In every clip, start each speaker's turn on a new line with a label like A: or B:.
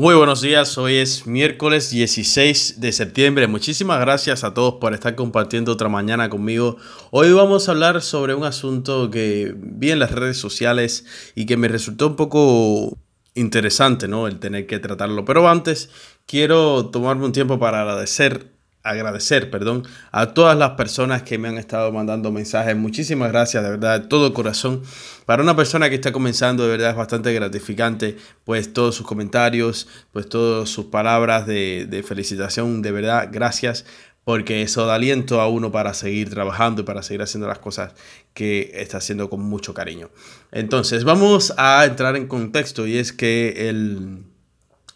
A: Muy buenos días, hoy es miércoles 16 de septiembre. Muchísimas gracias a todos por estar compartiendo otra mañana conmigo. Hoy vamos a hablar sobre un asunto que vi en las redes sociales y que me resultó un poco interesante, ¿no? El tener que tratarlo. Pero antes quiero tomarme un tiempo para agradecer agradecer, perdón, a todas las personas que me han estado mandando mensajes. Muchísimas gracias, de verdad, de todo corazón. Para una persona que está comenzando, de verdad es bastante gratificante, pues todos sus comentarios, pues todas sus palabras de, de felicitación, de verdad, gracias porque eso da aliento a uno para seguir trabajando y para seguir haciendo las cosas que está haciendo con mucho cariño. Entonces, vamos a entrar en contexto y es que el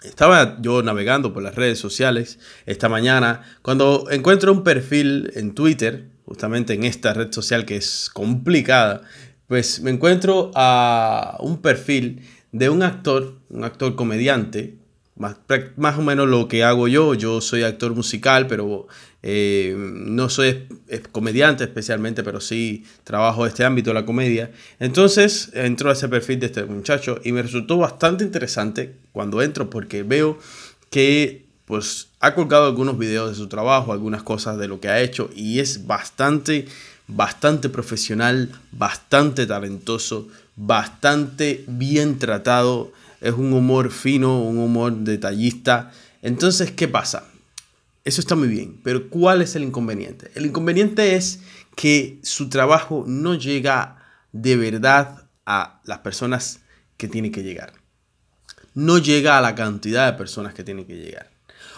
A: estaba yo navegando por las redes sociales esta mañana cuando encuentro un perfil en Twitter, justamente en esta red social que es complicada, pues me encuentro a un perfil de un actor, un actor comediante, más, más o menos lo que hago yo. Yo soy actor musical, pero eh, no soy comediante especialmente, pero sí trabajo este ámbito de la comedia. Entonces entro a ese perfil de este muchacho y me resultó bastante interesante cuando entro porque veo que pues ha colgado algunos videos de su trabajo, algunas cosas de lo que ha hecho y es bastante, bastante profesional, bastante talentoso, bastante bien tratado es un humor fino, un humor detallista. Entonces, ¿qué pasa? Eso está muy bien, pero ¿cuál es el inconveniente? El inconveniente es que su trabajo no llega de verdad a las personas que tiene que llegar. No llega a la cantidad de personas que tiene que llegar.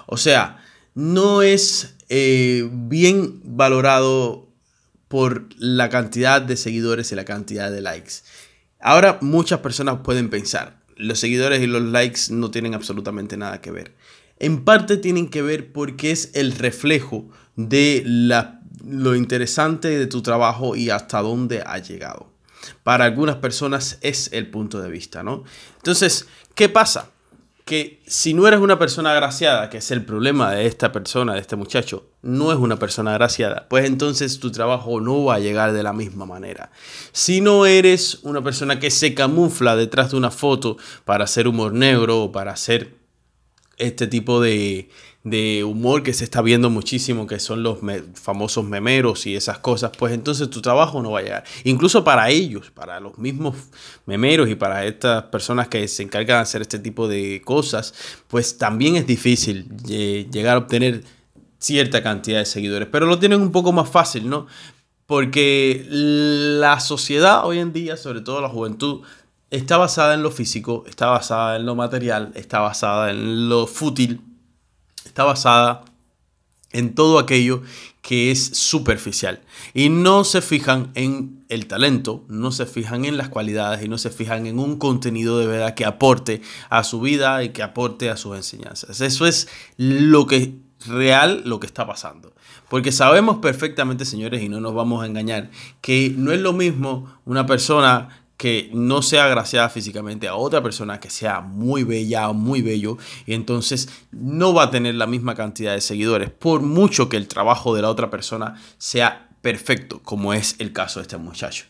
A: O sea, no es eh, bien valorado por la cantidad de seguidores y la cantidad de likes. Ahora muchas personas pueden pensar, los seguidores y los likes no tienen absolutamente nada que ver. En parte tienen que ver porque es el reflejo de la, lo interesante de tu trabajo y hasta dónde ha llegado. Para algunas personas es el punto de vista, ¿no? Entonces, ¿qué pasa? Que si no eres una persona agraciada, que es el problema de esta persona, de este muchacho, no es una persona agraciada, pues entonces tu trabajo no va a llegar de la misma manera. Si no eres una persona que se camufla detrás de una foto para hacer humor negro o para hacer este tipo de, de humor que se está viendo muchísimo, que son los famosos memeros y esas cosas, pues entonces tu trabajo no va a llegar. Incluso para ellos, para los mismos memeros y para estas personas que se encargan de hacer este tipo de cosas, pues también es difícil eh, llegar a obtener cierta cantidad de seguidores, pero lo tienen un poco más fácil, ¿no? Porque la sociedad hoy en día, sobre todo la juventud, está basada en lo físico, está basada en lo material, está basada en lo fútil, está basada en todo aquello que es superficial. Y no se fijan en el talento, no se fijan en las cualidades y no se fijan en un contenido de verdad que aporte a su vida y que aporte a sus enseñanzas. Eso es lo que real lo que está pasando. Porque sabemos perfectamente, señores, y no nos vamos a engañar, que no es lo mismo una persona que no sea agraciada físicamente a otra persona que sea muy bella o muy bello y entonces no va a tener la misma cantidad de seguidores por mucho que el trabajo de la otra persona sea perfecto como es el caso de este muchacho.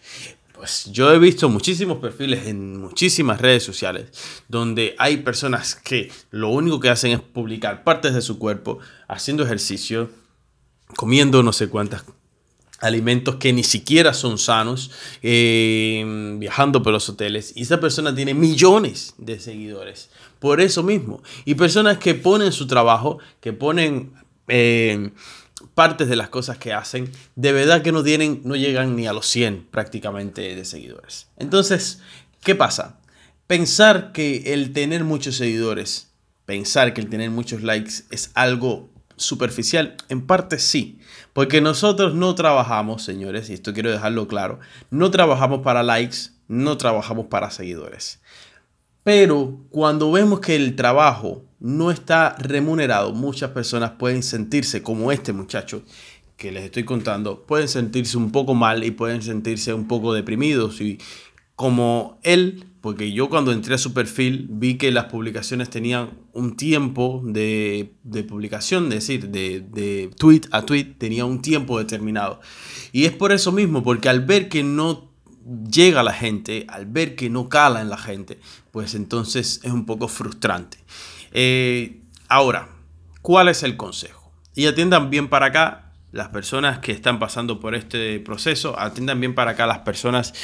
A: Pues yo he visto muchísimos perfiles en muchísimas redes sociales donde hay personas que lo único que hacen es publicar partes de su cuerpo haciendo ejercicio, comiendo no sé cuántas alimentos que ni siquiera son sanos, eh, viajando por los hoteles. Y esa persona tiene millones de seguidores. Por eso mismo. Y personas que ponen su trabajo, que ponen eh, partes de las cosas que hacen, de verdad que no tienen, no llegan ni a los 100 prácticamente de seguidores. Entonces, ¿qué pasa? Pensar que el tener muchos seguidores, pensar que el tener muchos likes es algo superficial? En parte sí, porque nosotros no trabajamos, señores, y esto quiero dejarlo claro, no trabajamos para likes, no trabajamos para seguidores. Pero cuando vemos que el trabajo no está remunerado, muchas personas pueden sentirse como este muchacho que les estoy contando, pueden sentirse un poco mal y pueden sentirse un poco deprimidos y como él porque yo cuando entré a su perfil vi que las publicaciones tenían un tiempo de, publicación, es decir, de, de, tweet a tweet tenía un tiempo determinado. Y es por eso mismo, porque al ver que no llega la gente, al ver que no cala en la gente, pues entonces es un poco frustrante. Eh, ahora, ¿cuál es el consejo? Y atiendan bien para acá las personas que están pasando por este proceso, atiendan bien para acá las personas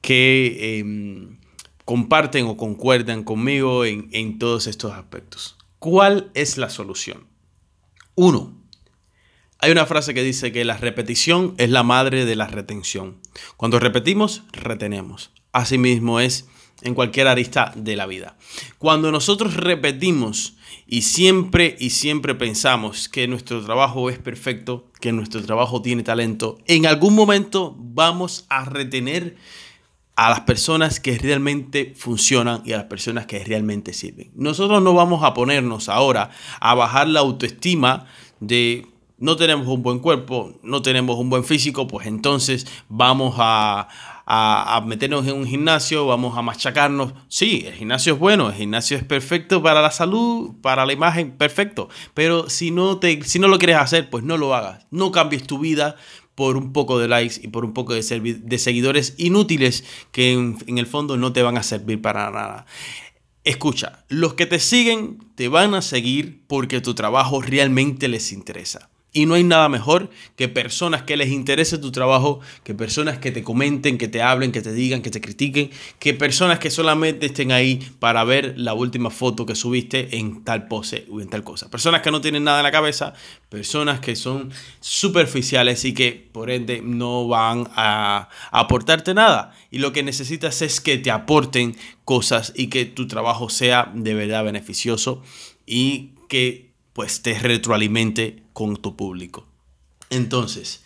A: que em, comparten o concuerdan conmigo en, todos estos aspectos. ¿Cuál es la solución? Uno, hay una frase que dice que la repetición es la madre de la retención. Cuando repetimos, retenemos. Asimismo es en cualquier arista de la vida. Cuando nosotros repetimos y siempre y siempre pensamos que nuestro trabajo es perfecto, que nuestro trabajo tiene talento, en algún momento vamos a retener a las personas que realmente funcionan y a las personas que realmente sirven. Nosotros no vamos a ponernos ahora a bajar la autoestima de no tenemos un buen cuerpo, no tenemos un buen físico, pues entonces vamos a, meternos en un gimnasio, vamos a machacarnos. Sí, el gimnasio es bueno, el gimnasio es perfecto para la salud, para la imagen, perfecto. Pero si no, te, si no lo quieres hacer, pues no lo hagas. No cambies tu vida por un poco de likes y por un poco de, de seguidores inútiles que en, en el fondo no te van a servir para nada. Escucha, los que te siguen te van a seguir porque tu trabajo realmente les interesa. Y no hay nada mejor que personas que les interese tu trabajo, que personas que te comenten, que te hablen, que te digan, que te critiquen, que personas que solamente estén ahí para ver la última foto que subiste en tal pose o en tal cosa. Personas que no tienen nada en la cabeza, personas que son superficiales y que por ende no van a, aportarte nada. Y lo que necesitas es que te aporten cosas y que tu trabajo sea de verdad beneficioso y que pues te retroalimente con tu público. Entonces,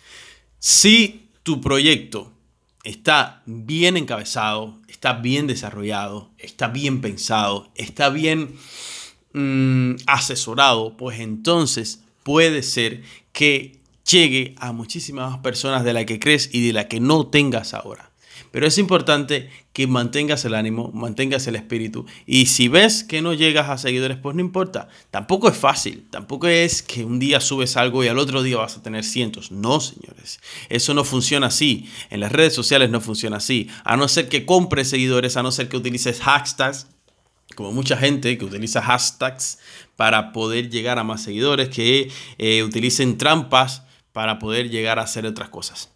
A: si tu proyecto está bien encabezado, está bien desarrollado, está bien pensado, está bien mm, asesorado, pues entonces puede ser que llegue a muchísimas personas de las que crees y de las que no tengas ahora. Pero es importante que mantengas el ánimo, mantengas el espíritu. Y si ves que no llegas a seguidores, pues no importa. Tampoco es fácil. Tampoco es que un día subes algo y al otro día vas a tener cientos. No, señores. Eso no funciona así. En las redes sociales no funciona así. A no ser que compres seguidores, a no ser que utilices hashtags como mucha gente que utiliza hashtags para poder llegar a más seguidores, que eh, utilicen trampas para poder llegar a hacer otras cosas.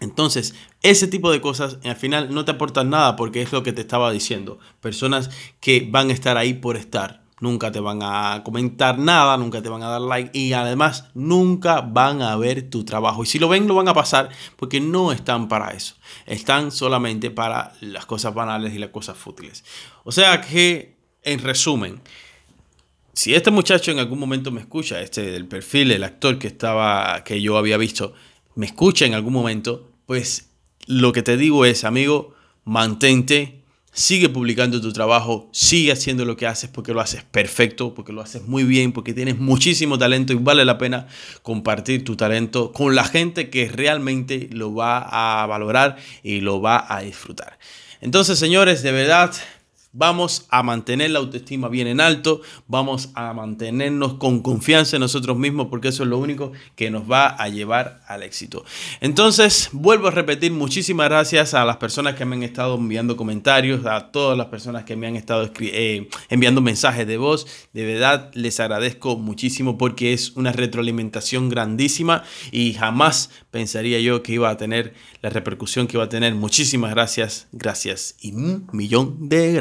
A: Entonces, ese tipo de cosas al final no te aportan nada porque es lo que te estaba diciendo. Personas que van a estar ahí por estar. Nunca te van a comentar nada, nunca te van a dar like y además nunca van a ver tu trabajo. Y si lo ven, lo van a pasar porque no están para eso. Están solamente para las cosas banales y las cosas fútiles. O sea que, en resumen, si este muchacho en algún momento me escucha, este del perfil, el actor que estaba, que yo había visto, me escucha en algún momento, pues lo que te digo es, amigo, mantente, sigue publicando tu trabajo, sigue haciendo lo que haces porque lo haces perfecto, porque lo haces muy bien, porque tienes muchísimo talento y vale la pena compartir tu talento con la gente que realmente lo va a valorar y lo va a disfrutar. Entonces, señores, de verdad, Vamos a mantener la autoestima bien en alto, vamos a mantenernos con confianza en nosotros mismos porque eso es lo único que nos va a llevar al éxito. Entonces, vuelvo a repetir, muchísimas gracias a las personas que me han estado enviando comentarios, a todas las personas que me han estado eh, enviando mensajes de voz. De verdad, les agradezco muchísimo porque es una retroalimentación grandísima y jamás pensaría yo que iba a tener la repercusión que iba a tener. Muchísimas gracias, gracias y un millón de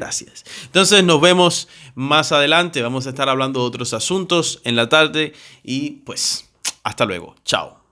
A: Entonces nos vemos más adelante. Vamos a estar hablando de otros asuntos en la tarde y pues hasta luego. Chao.